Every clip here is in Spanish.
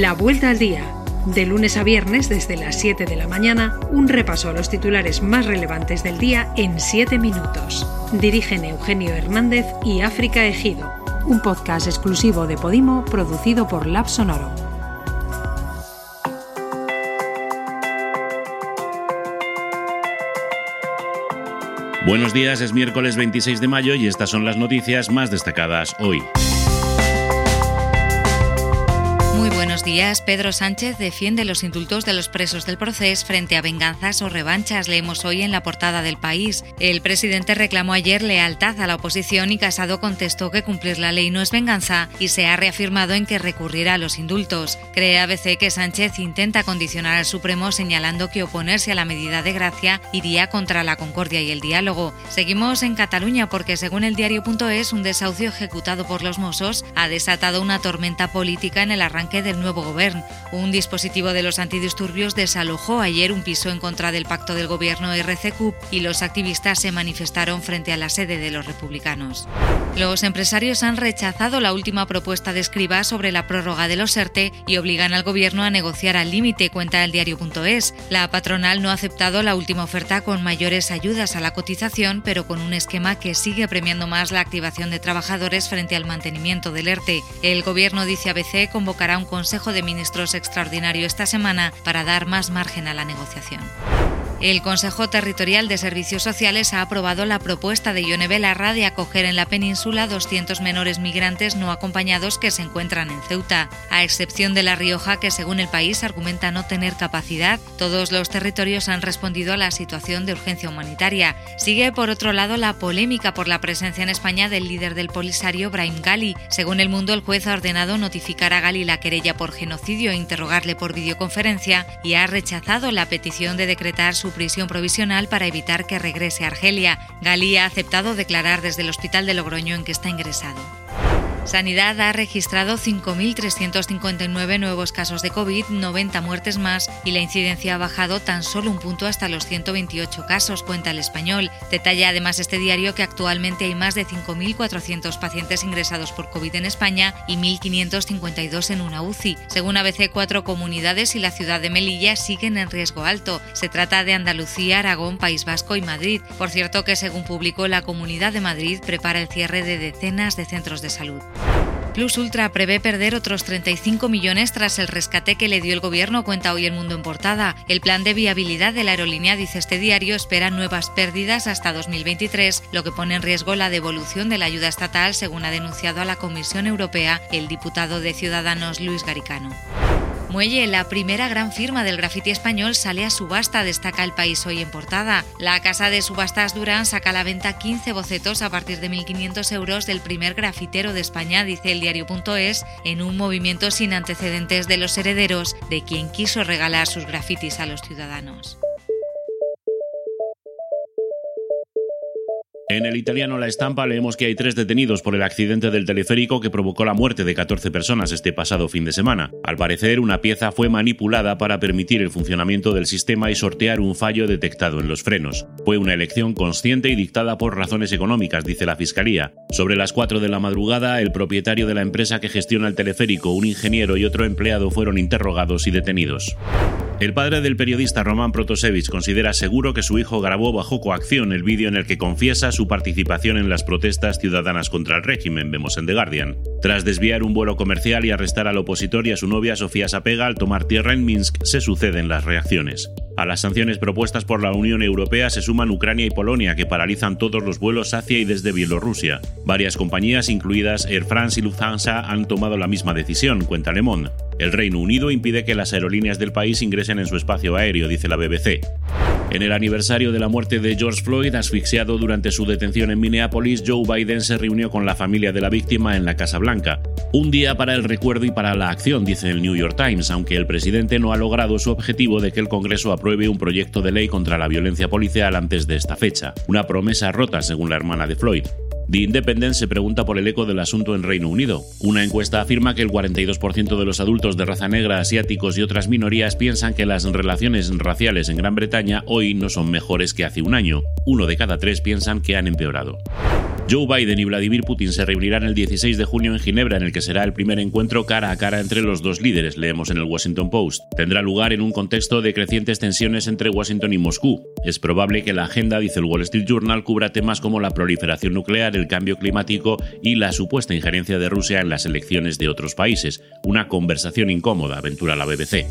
La Vuelta al Día. De lunes a viernes desde las 7 de la mañana, un repaso a los titulares más relevantes del día en 7 minutos. Dirigen Eugenio Hernández y África Ejido. Un podcast exclusivo de Podimo producido por Lab Sonoro. Buenos días, es miércoles 26 de mayo y estas son las noticias más destacadas hoy. Buenos días. Pedro Sánchez defiende los indultos de los presos del proceso frente a venganzas o revanchas, leemos hoy en la portada del país. El presidente reclamó ayer lealtad a la oposición y Casado contestó que cumplir la ley no es venganza y se ha reafirmado en que recurrirá a los indultos. Cree ABC que Sánchez intenta condicionar al Supremo señalando que oponerse a la medida de gracia iría contra la concordia y el diálogo. Seguimos en Cataluña porque según el diario.es un desahucio ejecutado por los Mossos ha desatado una tormenta política en el arranque del nuevo gobierno. Un dispositivo de los antidisturbios desalojó ayer un piso en contra del pacto del gobierno RCQ y los activistas se manifestaron frente a la sede de los republicanos. Los empresarios han rechazado la última propuesta de Escriba sobre la prórroga de los ERTE y obligan al gobierno a negociar al límite, cuenta el diario.es. La patronal no ha aceptado la última oferta con mayores ayudas a la cotización, pero con un esquema que sigue premiando más la activación de trabajadores frente al mantenimiento del ERTE. El gobierno, dice ABC, convocará un consejo Consejo de Ministros extraordinario esta semana para dar más margen a la negociación. El Consejo Territorial de Servicios Sociales ha aprobado la propuesta de Ione Belarra de acoger en la península 200 menores migrantes no acompañados que se encuentran en Ceuta. A excepción de La Rioja, que según el país argumenta no tener capacidad, todos los territorios han respondido a la situación de urgencia humanitaria. Sigue, por otro lado, la polémica por la presencia en España del líder del Polisario, Brahim Gali. Según el mundo, el juez ha ordenado notificar a Gali la querella por genocidio e interrogarle por videoconferencia y ha rechazado la petición de decretar su prisión provisional para evitar que regrese a Argelia. Galí ha aceptado declarar desde el hospital de Logroño en que está ingresado. Sanidad ha registrado 5.359 nuevos casos de COVID, 90 muertes más y la incidencia ha bajado tan solo un punto hasta los 128 casos, cuenta el español. Detalla además este diario que actualmente hay más de 5.400 pacientes ingresados por COVID en España y 1.552 en una UCI. Según ABC, cuatro comunidades y la ciudad de Melilla siguen en riesgo alto. Se trata de Andalucía, Aragón, País Vasco y Madrid. Por cierto que según publicó la Comunidad de Madrid prepara el cierre de decenas de centros de salud. Plus Ultra prevé perder otros 35 millones tras el rescate que le dio el gobierno, cuenta hoy el mundo en portada. El plan de viabilidad de la aerolínea, dice este diario, espera nuevas pérdidas hasta 2023, lo que pone en riesgo la devolución de la ayuda estatal, según ha denunciado a la Comisión Europea el diputado de Ciudadanos Luis Garicano. Muelle, la primera gran firma del graffiti español, sale a subasta, destaca el país hoy en portada. La casa de subastas Durán saca a la venta 15 bocetos a partir de 1.500 euros del primer grafitero de España, dice el diario.es, en un movimiento sin antecedentes de los herederos de quien quiso regalar sus grafitis a los ciudadanos. En el italiano La Estampa leemos que hay tres detenidos por el accidente del teleférico que provocó la muerte de 14 personas este pasado fin de semana. Al parecer, una pieza fue manipulada para permitir el funcionamiento del sistema y sortear un fallo detectado en los frenos. Fue una elección consciente y dictada por razones económicas, dice la Fiscalía. Sobre las 4 de la madrugada, el propietario de la empresa que gestiona el teleférico, un ingeniero y otro empleado fueron interrogados y detenidos. El padre del periodista Roman Protasevich considera seguro que su hijo grabó bajo coacción el vídeo en el que confiesa su participación en las protestas ciudadanas contra el régimen, vemos en The Guardian. Tras desviar un vuelo comercial y arrestar al opositor y a su novia Sofía Sapega al tomar tierra en Minsk, se suceden las reacciones. A las sanciones propuestas por la Unión Europea se suman Ucrania y Polonia, que paralizan todos los vuelos hacia y desde Bielorrusia. Varias compañías, incluidas Air France y Lufthansa, han tomado la misma decisión, cuenta Le Monde. El Reino Unido impide que las aerolíneas del país ingresen en su espacio aéreo, dice la BBC. En el aniversario de la muerte de George Floyd, asfixiado durante su detención en Minneapolis, Joe Biden se reunió con la familia de la víctima en la Casa Blanca. Un día para el recuerdo y para la acción, dice el New York Times, aunque el presidente no ha logrado su objetivo de que el Congreso apruebe un proyecto de ley contra la violencia policial antes de esta fecha, una promesa rota según la hermana de Floyd. The Independent se pregunta por el eco del asunto en Reino Unido. Una encuesta afirma que el 42% de los adultos de raza negra, asiáticos y otras minorías piensan que las relaciones raciales en Gran Bretaña hoy no son mejores que hace un año. Uno de cada tres piensan que han empeorado. Joe Biden y Vladimir Putin se reunirán el 16 de junio en Ginebra, en el que será el primer encuentro cara a cara entre los dos líderes, leemos en el Washington Post. Tendrá lugar en un contexto de crecientes tensiones entre Washington y Moscú. Es probable que la agenda, dice el Wall Street Journal, cubra temas como la proliferación nuclear, el cambio climático y la supuesta injerencia de Rusia en las elecciones de otros países. Una conversación incómoda, aventura la BBC.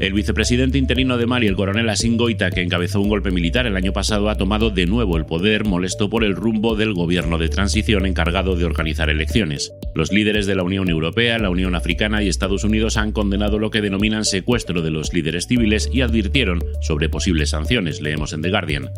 El vicepresidente interino de Mali, el coronel Asin Goita, que encabezó un golpe militar el año pasado, ha tomado de nuevo el poder, molesto por el rumbo del gobierno de transición encargado de organizar elecciones. Los líderes de la Unión Europea, la Unión Africana y Estados Unidos han condenado lo que denominan secuestro de los líderes civiles y advirtieron sobre posibles sanciones, leemos en The Guardian.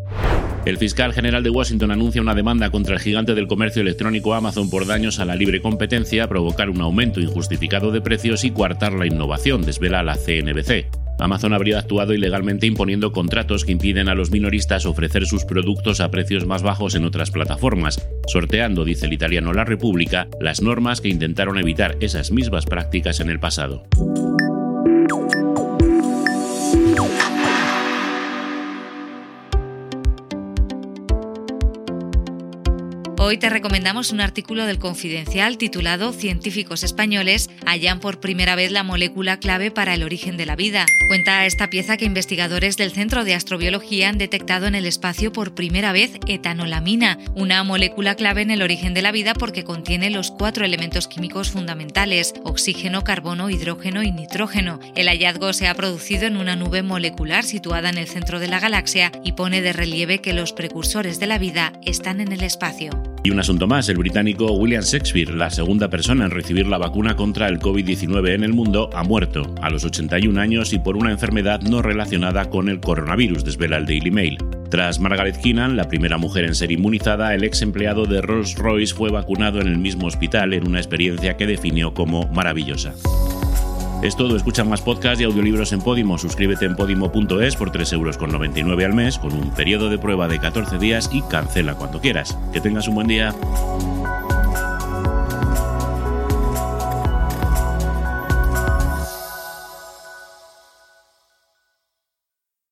El fiscal general de Washington anuncia una demanda contra el gigante del comercio electrónico Amazon por daños a la libre competencia, provocar un aumento injustificado de precios y coartar la innovación, desvela la CNBC. Amazon habría actuado ilegalmente imponiendo contratos que impiden a los minoristas ofrecer sus productos a precios más bajos en otras plataformas, sorteando, dice el italiano La República, las normas que intentaron evitar esas mismas prácticas en el pasado. Hoy te recomendamos un artículo del Confidencial titulado Científicos españoles hallan por primera vez la molécula clave para el origen de la vida. Cuenta esta pieza que investigadores del Centro de Astrobiología han detectado en el espacio por primera vez etanolamina, una molécula clave en el origen de la vida porque contiene los cuatro elementos químicos fundamentales, oxígeno, carbono, hidrógeno y nitrógeno. El hallazgo se ha producido en una nube molecular situada en el centro de la galaxia y pone de relieve que los precursores de la vida están en el espacio. Y un asunto más, el británico William Shakespeare, la segunda persona en recibir la vacuna contra el COVID-19 en el mundo, ha muerto a los 81 años y por una enfermedad no relacionada con el coronavirus, desvela el Daily Mail. Tras Margaret Keenan, la primera mujer en ser inmunizada, el ex empleado de Rolls-Royce fue vacunado en el mismo hospital en una experiencia que definió como maravillosa. Es todo, escucha más podcasts y audiolibros en Podimo. Suscríbete en podimo.es por 3,99 euros al mes con un periodo de prueba de 14 días y cancela cuando quieras. Que tengas un buen día.